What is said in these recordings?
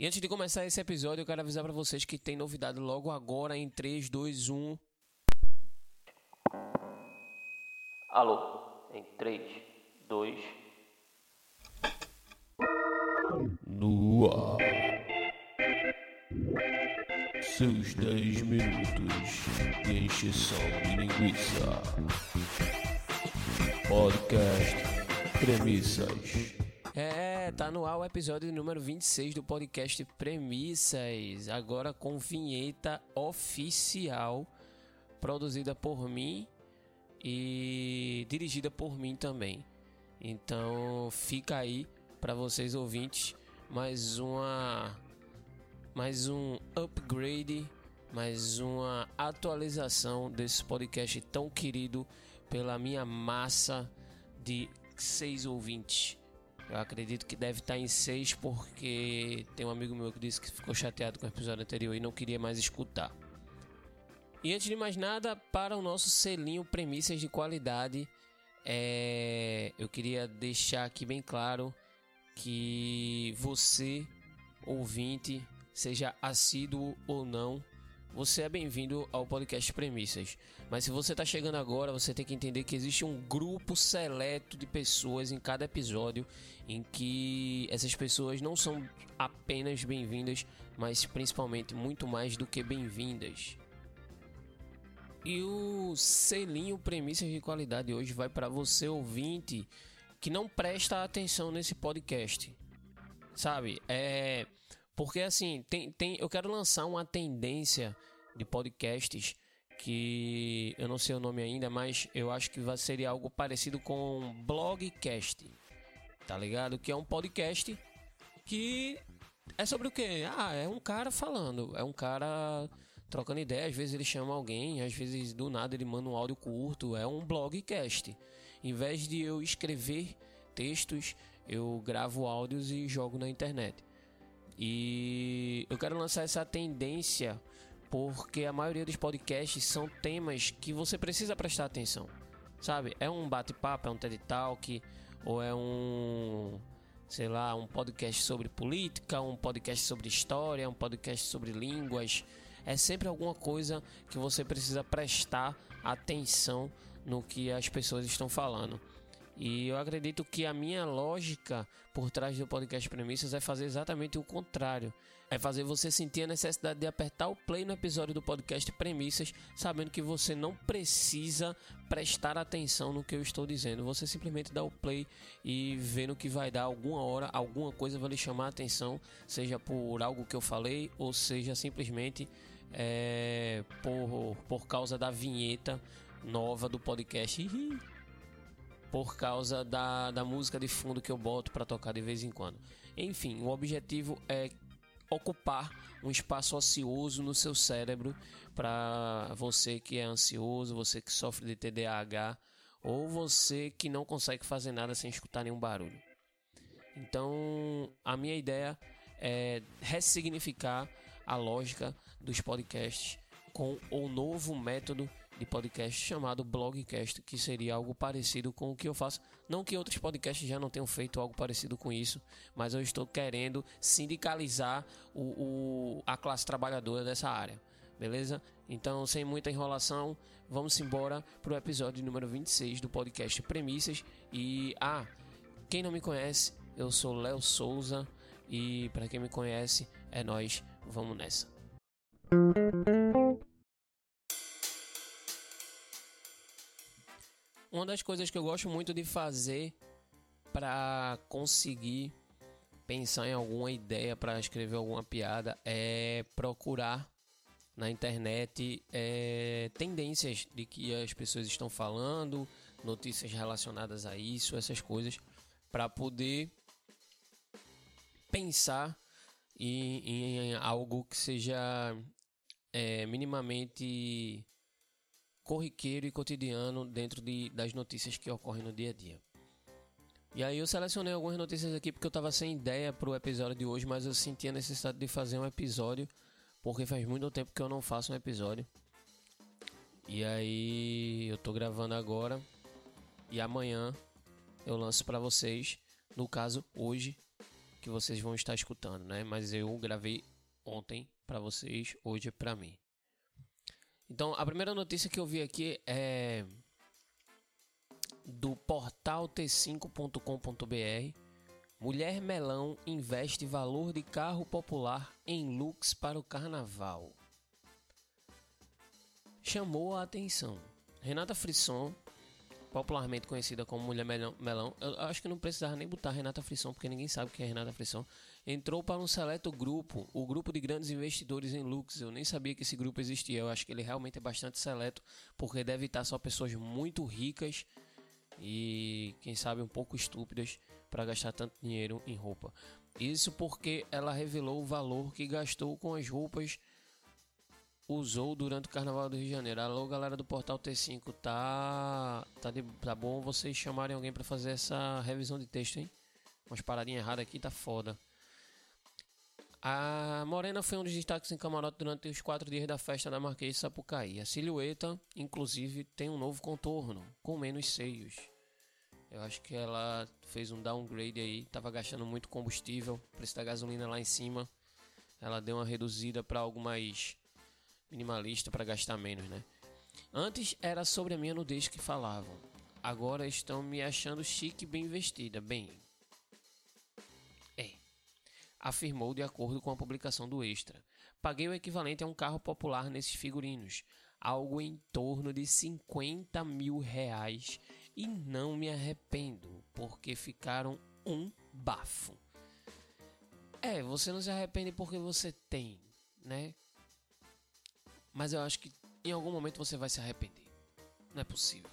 E antes de começar esse episódio, eu quero avisar para vocês que tem novidade logo agora em 3, 2, 1. Alô, em 3, 2. No ar. Seus 10 minutos de encheção de linguiça. Podcast Premissas. É, tá no ar o episódio número 26 do podcast Premissas. Agora com vinheta oficial, produzida por mim e dirigida por mim também. Então fica aí para vocês ouvintes mais uma mais um upgrade, mais uma atualização desse podcast tão querido pela minha massa de seis ouvintes. Eu acredito que deve estar em seis porque tem um amigo meu que disse que ficou chateado com o episódio anterior e não queria mais escutar. E antes de mais nada, para o nosso selinho Premissas de Qualidade, é... eu queria deixar aqui bem claro que você, ouvinte, seja assíduo ou não, você é bem-vindo ao podcast Premissas. Mas se você está chegando agora, você tem que entender que existe um grupo seleto de pessoas em cada episódio em que essas pessoas não são apenas bem-vindas, mas principalmente muito mais do que bem-vindas. E o selinho Premissas de Qualidade hoje vai para você ouvinte que não presta atenção nesse podcast. Sabe? É porque assim, tem, tem, eu quero lançar uma tendência de podcasts que eu não sei o nome ainda, mas eu acho que vai ser algo parecido com blogcast. Tá ligado? Que é um podcast que é sobre o quê? Ah, é um cara falando, é um cara trocando ideia, às vezes ele chama alguém, às vezes do nada ele manda um áudio curto, é um blogcast. Em vez de eu escrever textos, eu gravo áudios e jogo na internet. E eu quero lançar essa tendência porque a maioria dos podcasts são temas que você precisa prestar atenção. Sabe? É um bate-papo, é um TED Talk, ou é um, sei lá, um podcast sobre política, um podcast sobre história, um podcast sobre línguas. É sempre alguma coisa que você precisa prestar atenção no que as pessoas estão falando. E eu acredito que a minha lógica por trás do podcast Premissas é fazer exatamente o contrário. É fazer você sentir a necessidade de apertar o play no episódio do podcast Premissas, sabendo que você não precisa prestar atenção no que eu estou dizendo. Você simplesmente dá o play e vê no que vai dar alguma hora, alguma coisa vai lhe chamar a atenção, seja por algo que eu falei ou seja simplesmente é, por, por causa da vinheta nova do podcast por causa da, da música de fundo que eu boto para tocar de vez em quando. Enfim, o objetivo é ocupar um espaço ocioso no seu cérebro para você que é ansioso, você que sofre de TDAH ou você que não consegue fazer nada sem escutar nenhum barulho. Então, a minha ideia é ressignificar a lógica dos podcasts com o novo método de podcast chamado Blogcast, que seria algo parecido com o que eu faço. Não que outros podcasts já não tenham feito algo parecido com isso, mas eu estou querendo sindicalizar o, o a classe trabalhadora dessa área. Beleza? Então, sem muita enrolação, vamos embora para o episódio número 26 do podcast Premissas. E, ah, quem não me conhece, eu sou Léo Souza. E para quem me conhece, é nós. Vamos nessa. Uma das coisas que eu gosto muito de fazer para conseguir pensar em alguma ideia para escrever alguma piada é procurar na internet é, tendências de que as pessoas estão falando, notícias relacionadas a isso, essas coisas, para poder pensar em, em, algo que seja é, minimamente corriqueiro e cotidiano dentro de, das notícias que ocorrem no dia a dia. E aí eu selecionei algumas notícias aqui porque eu estava sem ideia para o episódio de hoje, mas eu senti a necessidade de fazer um episódio porque faz muito tempo que eu não faço um episódio. E aí eu tô gravando agora e amanhã eu lanço para vocês, no caso hoje, que que vocês vão estar escutando, né? Mas eu gravei ontem para vocês, hoje é para mim. Então, a primeira notícia que eu vi aqui é do portal t5.com.br. Mulher Melão investe valor de carro popular em looks para o carnaval. Chamou a atenção. Renata Frisson, popularmente conhecida como Mulher Melão, eu acho que não precisava nem botar Renata Frisson, porque ninguém sabe o que é Renata Frisson, entrou para um seleto grupo, o grupo de grandes investidores em looks. Eu nem sabia que esse grupo existia. Eu acho que ele realmente é bastante seleto, porque deve estar só pessoas muito ricas e, quem sabe, um pouco estúpidas para gastar tanto dinheiro em roupa. Isso porque ela revelou o valor que gastou com as roupas usou durante o Carnaval do Rio de Janeiro. Alô, galera do Portal T5, tá tá, de, tá bom vocês chamarem alguém para fazer essa revisão de texto, hein? Umas paradinhas erradas aqui, tá foda. A Morena foi um dos destaques em camarote durante os quatro dias da festa da Marquês de Sapucaí. A silhueta, inclusive, tem um novo contorno, com menos seios. Eu acho que ela fez um downgrade aí, tava gastando muito combustível, preço da gasolina lá em cima. Ela deu uma reduzida para algo mais minimalista para gastar menos, né? Antes era sobre a minha nudez que falavam. Agora estão me achando chique e bem vestida. Bem, é. Afirmou de acordo com a publicação do Extra. Paguei o equivalente a um carro popular nesses figurinos, algo em torno de 50 mil reais, e não me arrependo, porque ficaram um bafo. É, você não se arrepende porque você tem, né? Mas eu acho que em algum momento você vai se arrepender. Não é possível.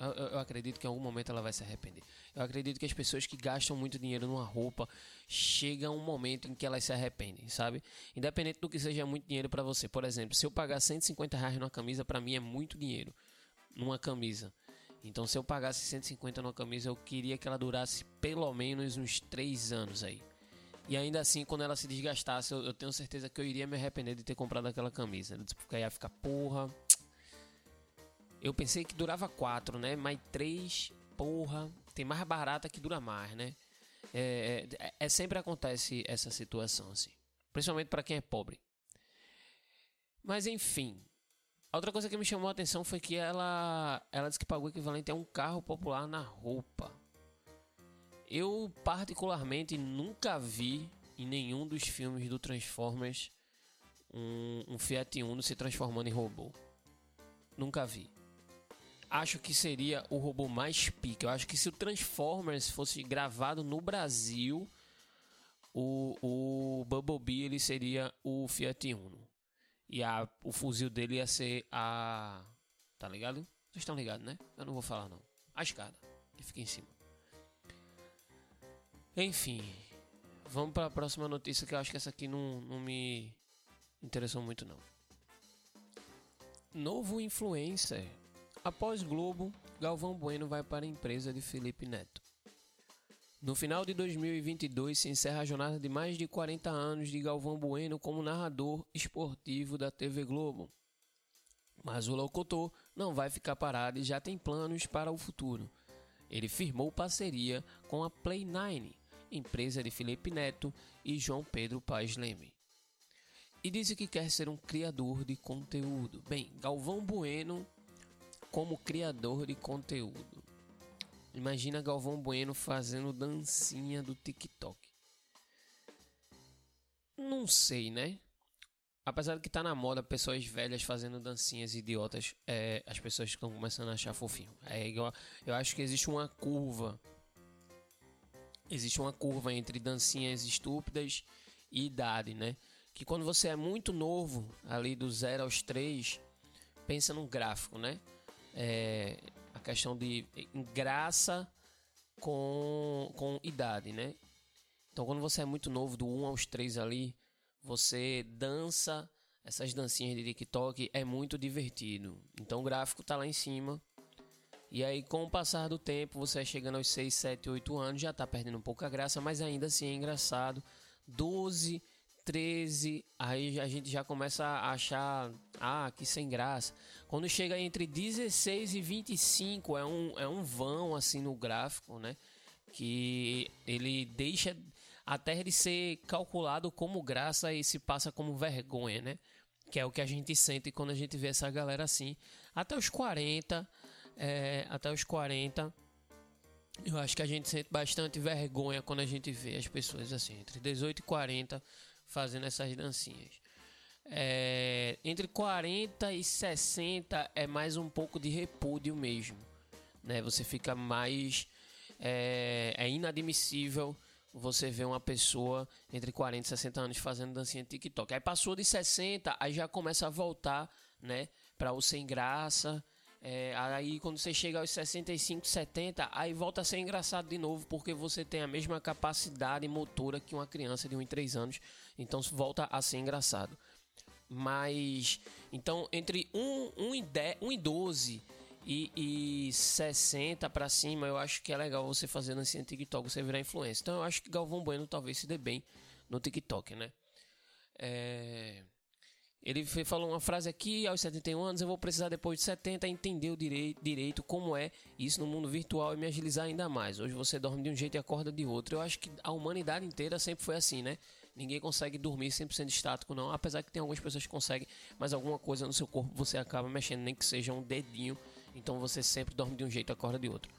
Eu, eu, eu, acredito que em algum momento ela vai se arrepender. Eu acredito que as pessoas que gastam muito dinheiro numa roupa chega um momento em que elas se arrependem, sabe? Independente do que seja muito dinheiro para você. Por exemplo, se eu pagar 150 reais numa camisa, para mim é muito dinheiro numa camisa. Então, se eu pagasse 150 numa camisa, eu queria que ela durasse pelo menos uns 3 anos aí. E ainda assim, quando ela se desgastasse, eu, eu, tenho certeza que eu iria me arrepender de ter comprado aquela camisa. Porque ia ficar, porra. Eu pensei que durava quatro, né? Mas três, porra. Tem mais barata que dura mais, né? É, é, é sempre acontece essa situação, assim. Principalmente para quem é pobre. Mas enfim. Outra coisa que me chamou a atenção foi que ela, ela disse que pagou o equivalente a um carro popular na roupa. Eu, particularmente, nunca vi em nenhum dos filmes do Transformers um, um Fiat Uno se transformando em robô. Nunca vi. Acho que seria o robô mais pique. Eu acho que se o Transformers fosse gravado no Brasil, o, o Bumblebee ele seria o Fiat Uno. E a, o fuzil dele ia ser a. Tá ligado? Vocês estão ligados, né? Eu não vou falar não. A escada que fica em cima. Enfim, vamos para a próxima notícia que eu acho que essa aqui não, não me interessou muito não. Novo influencer. Após Globo, Galvão Bueno vai para a empresa de Felipe Neto. No final de 2022 se encerra a jornada de mais de 40 anos de Galvão Bueno como narrador esportivo da TV Globo. Mas o locutor não vai ficar parado e já tem planos para o futuro. Ele firmou parceria com a Play 9 empresa de Felipe Neto e João Pedro Paes Leme. E disse que quer ser um criador de conteúdo. Bem, Galvão Bueno como criador de conteúdo. Imagina Galvão Bueno fazendo dancinha do TikTok. Não sei, né? Apesar de que tá na moda pessoas velhas fazendo dancinhas idiotas, é, as pessoas estão começando a achar fofinho. É igual, eu acho que existe uma curva existe uma curva entre dancinhas estúpidas e idade, né? Que quando você é muito novo, ali do 0 aos 3, pensa num gráfico, né? É, a questão de graça com, com idade, né? Então quando você é muito novo, do 1 aos 3 ali, você dança essas dancinhas de TikTok, é muito divertido. Então o gráfico tá lá em cima e aí, com o passar do tempo, você chegando aos 6, 7, 8 anos, já tá perdendo um pouco a graça, mas ainda assim é engraçado. 12, 13, aí a gente já começa a achar, ah, que sem graça. Quando chega entre 16 e 25, é um, é um vão assim no gráfico, né? Que ele deixa. até de ser calculado como graça e se passa como vergonha, né? Que é o que a gente sente quando a gente vê essa galera assim. Até os 40, é, até os 40, eu acho que a gente sente bastante vergonha quando a gente vê as pessoas assim, entre 18 e 40, fazendo essas dancinhas. É, entre 40 e 60 é mais um pouco de repúdio mesmo. Né? Você fica mais. É, é inadmissível você ver uma pessoa entre 40 e 60 anos fazendo dancinha TikTok. Aí passou de 60, aí já começa a voltar né, para o sem graça. É, aí quando você chega aos 65, 70, aí volta a ser engraçado de novo, porque você tem a mesma capacidade motora que uma criança de 1 em 3 anos. Então volta a ser engraçado. Mas, então, entre 1, 1, e, 10, 1 e 12 e, e 60 para cima, eu acho que é legal você fazer no TikTok, você virar influência. Então, eu acho que Galvão Bueno talvez se dê bem no TikTok, né? É... Ele falou uma frase aqui, aos 71 anos eu vou precisar depois de 70 entender o direito, direito como é isso no mundo virtual e me agilizar ainda mais. Hoje você dorme de um jeito e acorda de outro. Eu acho que a humanidade inteira sempre foi assim, né? Ninguém consegue dormir 100% estático, não. Apesar que tem algumas pessoas que conseguem, mas alguma coisa no seu corpo você acaba mexendo, nem que seja um dedinho. Então você sempre dorme de um jeito e acorda de outro.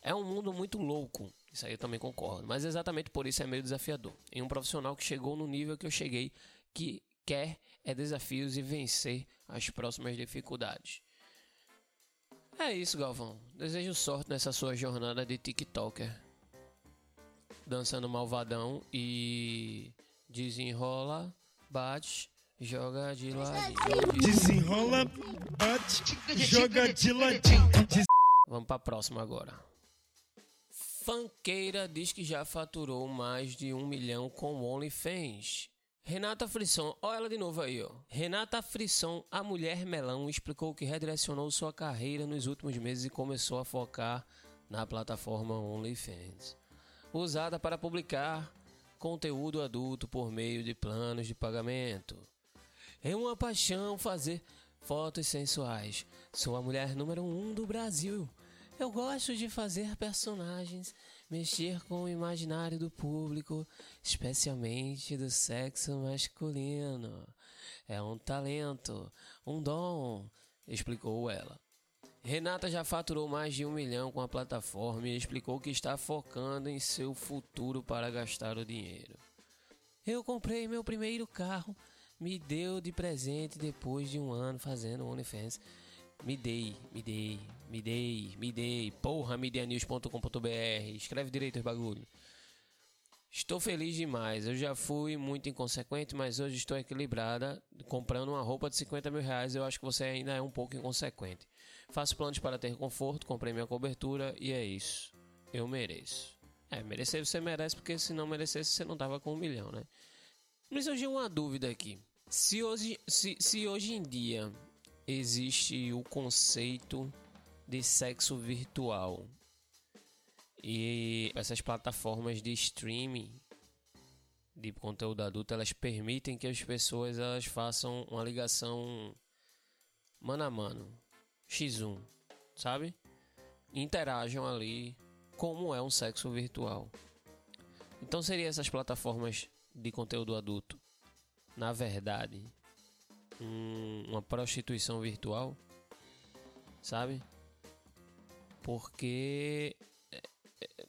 É um mundo muito louco, isso aí eu também concordo. Mas exatamente por isso é meio desafiador. Em um profissional que chegou no nível que eu cheguei, que quer é desafios e vencer as próximas dificuldades. É isso, Galvão. Desejo sorte nessa sua jornada de TikToker. Dançando malvadão e Desenrola, bate, joga de ladinho. Desenrola, bate, joga de ladinho. Vamos pra próxima agora. Fanqueira diz que já faturou mais de um milhão com o OnlyFans. Renata Frisson, olha ela de novo aí, ó. Renata Frisson, a mulher melão, explicou que redirecionou sua carreira nos últimos meses e começou a focar na plataforma OnlyFans, usada para publicar conteúdo adulto por meio de planos de pagamento. É uma paixão fazer fotos sensuais. Sou a mulher número um do Brasil. Eu gosto de fazer personagens, mexer com o imaginário do público, especialmente do sexo masculino. É um talento, um dom, explicou ela. Renata já faturou mais de um milhão com a plataforma e explicou que está focando em seu futuro para gastar o dinheiro. Eu comprei meu primeiro carro, me deu de presente depois de um ano fazendo OnlyFans. Me dei, me dei, me dei, me dei. Porra, medianews.com.br. Escreve direito os bagulho. Estou feliz demais. Eu já fui muito inconsequente, mas hoje estou equilibrada. Comprando uma roupa de 50 mil reais, eu acho que você ainda é um pouco inconsequente. Faço planos para ter conforto, comprei minha cobertura e é isso. Eu mereço. É, merecer você merece, porque se não merecesse, você não tava com um milhão, né? Me surgiu uma dúvida aqui. Se hoje, se, se hoje em dia existe o conceito de sexo virtual e essas plataformas de streaming de conteúdo adulto elas permitem que as pessoas elas façam uma ligação mano a mano X1, sabe? Interajam ali como é um sexo virtual. Então seria essas plataformas de conteúdo adulto, na verdade, um, uma prostituição virtual, sabe? Porque é, é,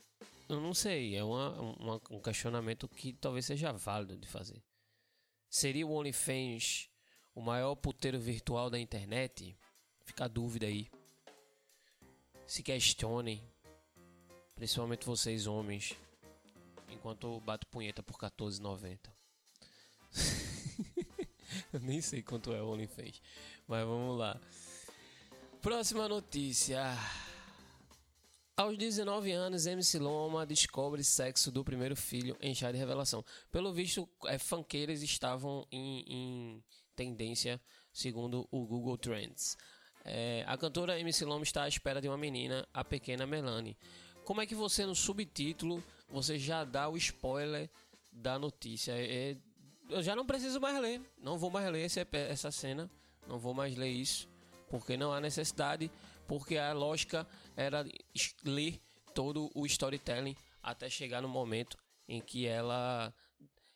eu não sei, é uma, uma, um questionamento que talvez seja válido de fazer. Seria o OnlyFans o maior puteiro virtual da internet? Fica a dúvida aí. Se questionem, principalmente vocês homens, enquanto eu bato punheta por 14,90. nem sei quanto é o OnlyFans, mas vamos lá. Próxima notícia. Aos 19 anos, MC Loma descobre sexo do primeiro filho em chá de revelação. Pelo visto, é, funkeiras estavam em, em tendência, segundo o Google Trends. É, a cantora MC Loma está à espera de uma menina, a pequena Melanie. Como é que você no subtítulo você já dá o spoiler da notícia? É, eu já não preciso mais ler, não vou mais ler esse, essa cena, não vou mais ler isso, porque não há necessidade, porque a lógica era ler todo o storytelling até chegar no momento em que ela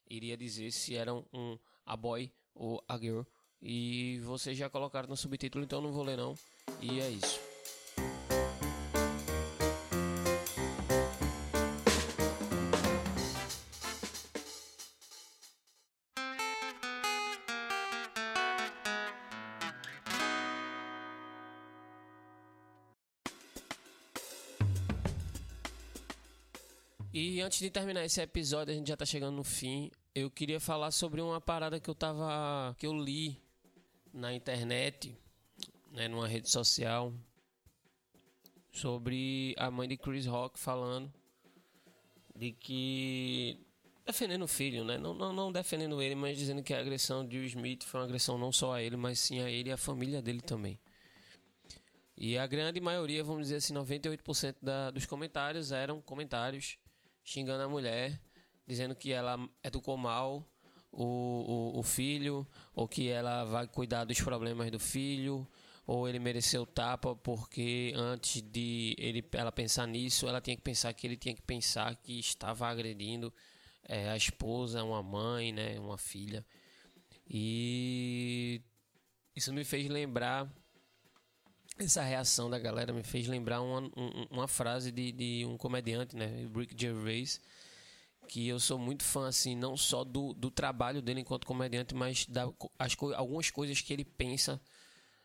iria dizer se era um a boy ou a girl. E vocês já colocaram no subtítulo, então não vou ler não. E é isso. E antes de terminar esse episódio, a gente já tá chegando no fim. Eu queria falar sobre uma parada que eu tava. que eu li na internet, né, numa rede social, sobre a mãe de Chris Rock falando de que. defendendo o filho, né? Não, não, não defendendo ele, mas dizendo que a agressão de Will Smith foi uma agressão não só a ele, mas sim a ele e a família dele também. E a grande maioria, vamos dizer assim, 98% da, dos comentários eram comentários xingando a mulher, dizendo que ela educou mal o, o, o filho, ou que ela vai cuidar dos problemas do filho, ou ele mereceu tapa porque antes de ele, ela pensar nisso, ela tinha que pensar que ele tinha que pensar que estava agredindo é, a esposa, uma mãe, né, uma filha. E isso me fez lembrar essa reação da galera me fez lembrar uma, uma frase de, de um comediante, né, Rick Gervais, que eu sou muito fã, assim, não só do, do trabalho dele enquanto comediante, mas da, as, algumas coisas que ele pensa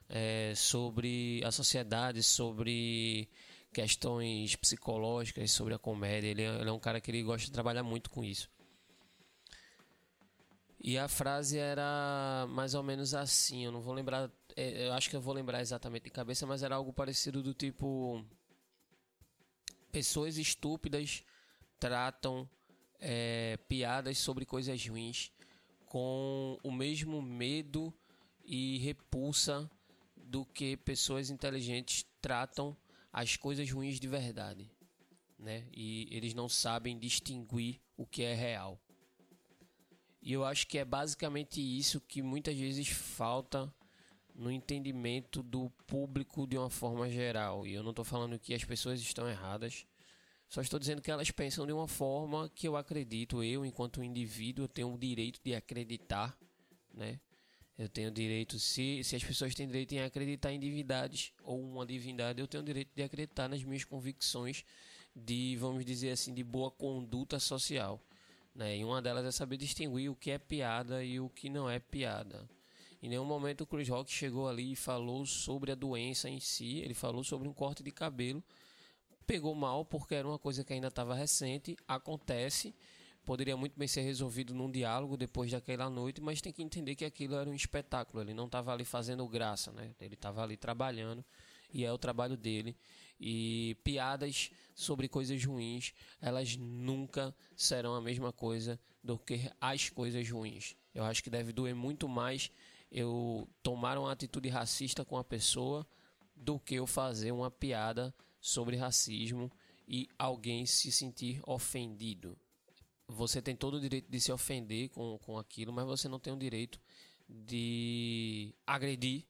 é, sobre a sociedade, sobre questões psicológicas, sobre a comédia. Ele é, ele é um cara que ele gosta de trabalhar muito com isso. E a frase era mais ou menos assim, eu não vou lembrar, é, eu acho que eu vou lembrar exatamente de cabeça, mas era algo parecido do tipo pessoas estúpidas tratam é, piadas sobre coisas ruins com o mesmo medo e repulsa do que pessoas inteligentes tratam as coisas ruins de verdade, né? E eles não sabem distinguir o que é real. E eu acho que é basicamente isso que muitas vezes falta no entendimento do público de uma forma geral. E eu não estou falando que as pessoas estão erradas, só estou dizendo que elas pensam de uma forma que eu acredito, eu, enquanto indivíduo, tenho o direito de acreditar, né? Eu tenho direito, se, se as pessoas têm direito em acreditar em divindades ou uma divindade, eu tenho o direito de acreditar nas minhas convicções de, vamos dizer assim, de boa conduta social. Né? E uma delas é saber distinguir o que é piada e o que não é piada. Em nenhum momento o Chris Rock chegou ali e falou sobre a doença em si, ele falou sobre um corte de cabelo. Pegou mal porque era uma coisa que ainda estava recente, acontece, poderia muito bem ser resolvido num diálogo depois daquela noite, mas tem que entender que aquilo era um espetáculo, ele não estava ali fazendo graça, né? Ele estava ali trabalhando e é o trabalho dele. E piadas sobre coisas ruins, elas nunca serão a mesma coisa do que as coisas ruins. Eu acho que deve doer muito mais eu tomar uma atitude racista com a pessoa do que eu fazer uma piada sobre racismo e alguém se sentir ofendido. Você tem todo o direito de se ofender com, com aquilo, mas você não tem o direito de agredir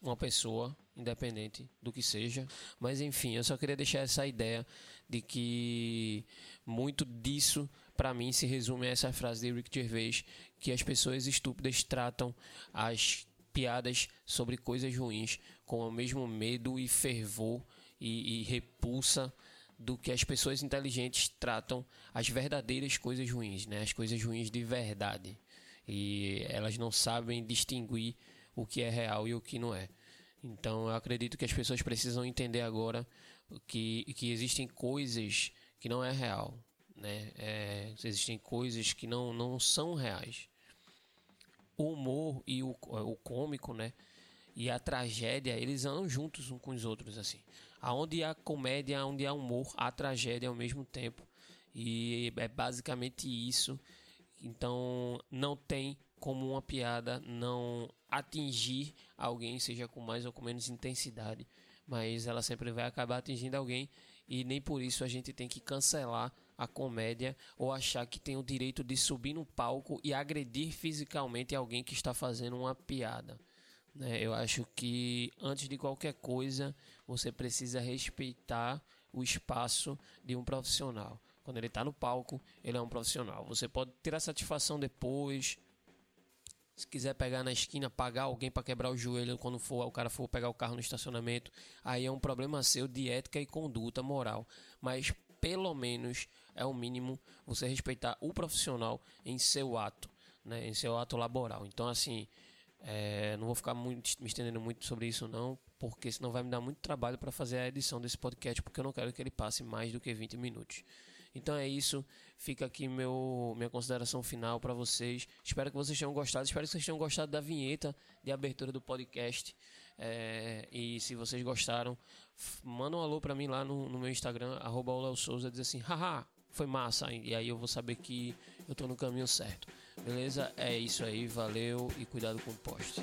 uma pessoa, independente do que seja. Mas enfim, eu só queria deixar essa ideia de que muito disso, para mim, se resume a essa frase de Rick Gervais, que as pessoas estúpidas tratam as piadas sobre coisas ruins com o mesmo medo e fervor e, e repulsa do que as pessoas inteligentes tratam as verdadeiras coisas ruins, né? As coisas ruins de verdade. E elas não sabem distinguir o que é real e o que não é. Então eu acredito que as pessoas precisam entender agora que, que existem coisas que não é real, né? É, existem coisas que não, não são reais. O humor e o, o cômico, né? E a tragédia, eles andam juntos uns com os outros, assim. Aonde há comédia, onde há humor, há tragédia ao mesmo tempo. E é basicamente isso. Então não tem como uma piada não atingir alguém, seja com mais ou com menos intensidade, mas ela sempre vai acabar atingindo alguém e nem por isso a gente tem que cancelar a comédia ou achar que tem o direito de subir no palco e agredir fisicamente alguém que está fazendo uma piada. Né? Eu acho que antes de qualquer coisa você precisa respeitar o espaço de um profissional. Quando ele está no palco, ele é um profissional. Você pode ter a satisfação depois. Se quiser pegar na esquina, pagar alguém para quebrar o joelho quando for o cara for pegar o carro no estacionamento, aí é um problema seu de ética e conduta moral. Mas pelo menos é o mínimo você respeitar o profissional em seu ato, né, em seu ato laboral. Então assim, é, não vou ficar muito, me estendendo muito sobre isso não, porque senão vai me dar muito trabalho para fazer a edição desse podcast, porque eu não quero que ele passe mais do que 20 minutos. Então é isso, fica aqui meu minha consideração final para vocês. Espero que vocês tenham gostado, espero que vocês tenham gostado da vinheta de abertura do podcast. É, e se vocês gostaram, manda um alô para mim lá no, no meu Instagram, arroba Souza, diz assim, haha, foi massa, e aí eu vou saber que eu tô no caminho certo. Beleza? É isso aí, valeu e cuidado com o poste.